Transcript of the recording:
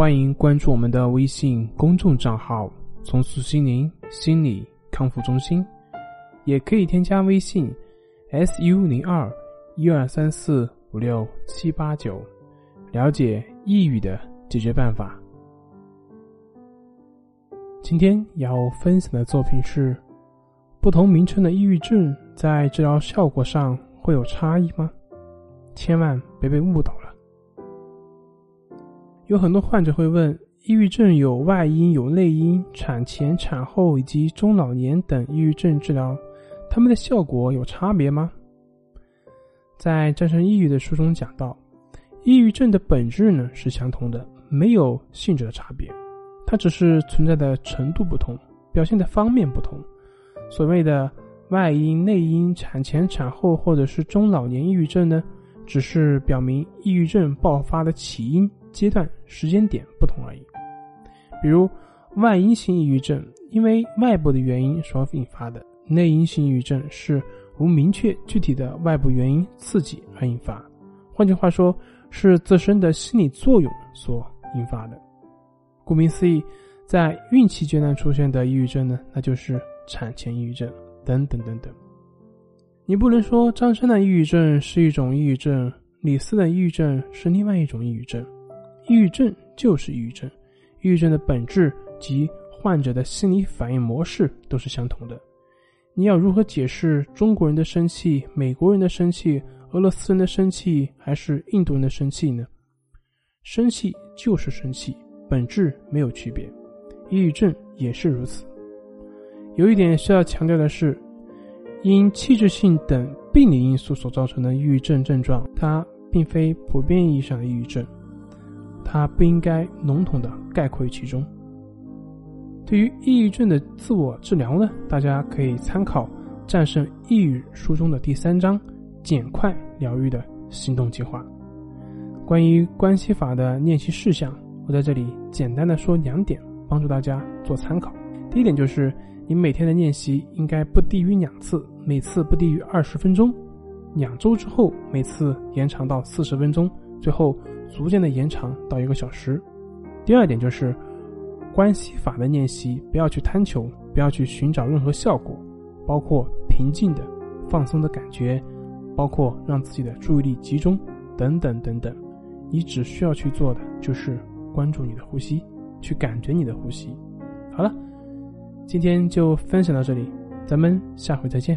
欢迎关注我们的微信公众账号“重塑心灵心理康复中心”，也可以添加微信 “su 零二一二三四五六七八九”，了解抑郁的解决办法。今天要分享的作品是：不同名称的抑郁症在治疗效果上会有差异吗？千万别被误导了。有很多患者会问：抑郁症有外因、有内因，产前、产后以及中老年等抑郁症治疗，他们的效果有差别吗？在《战胜抑郁》的书中讲到，抑郁症的本质呢是相同的，没有性质的差别，它只是存在的程度不同，表现的方面不同。所谓的外因、内因、产前、产后或者是中老年抑郁症呢，只是表明抑郁症爆发的起因。阶段、时间点不同而已。比如，外因性抑郁症因为外部的原因所引发的；内因性抑郁症是无明确具体的外部原因刺激而引发。换句话说，是自身的心理作用所引发的。顾名思义，在孕期阶段出现的抑郁症呢，那就是产前抑郁症等等等等。你不能说张三的抑郁症是一种抑郁症，李四的抑郁症是另外一种抑郁症。抑郁症就是抑郁症，抑郁症的本质及患者的心理反应模式都是相同的。你要如何解释中国人的生气、美国人的生气、俄罗斯人的生气，还是印度人的生气呢？生气就是生气，本质没有区别。抑郁症也是如此。有一点需要强调的是，因器质性等病理因素所造成的抑郁症症状，它并非普遍意义上的抑郁症。它不应该笼统的概括于其中。对于抑郁症的自我治疗呢，大家可以参考《战胜抑郁》书中的第三章“减快疗愈”的行动计划。关于关系法的练习事项，我在这里简单的说两点，帮助大家做参考。第一点就是，你每天的练习应该不低于两次，每次不低于二十分钟。两周之后，每次延长到四十分钟，最后。逐渐的延长到一个小时。第二点就是，关系法的练习不要去贪求，不要去寻找任何效果，包括平静的、放松的感觉，包括让自己的注意力集中等等等等。你只需要去做的就是关注你的呼吸，去感觉你的呼吸。好了，今天就分享到这里，咱们下回再见。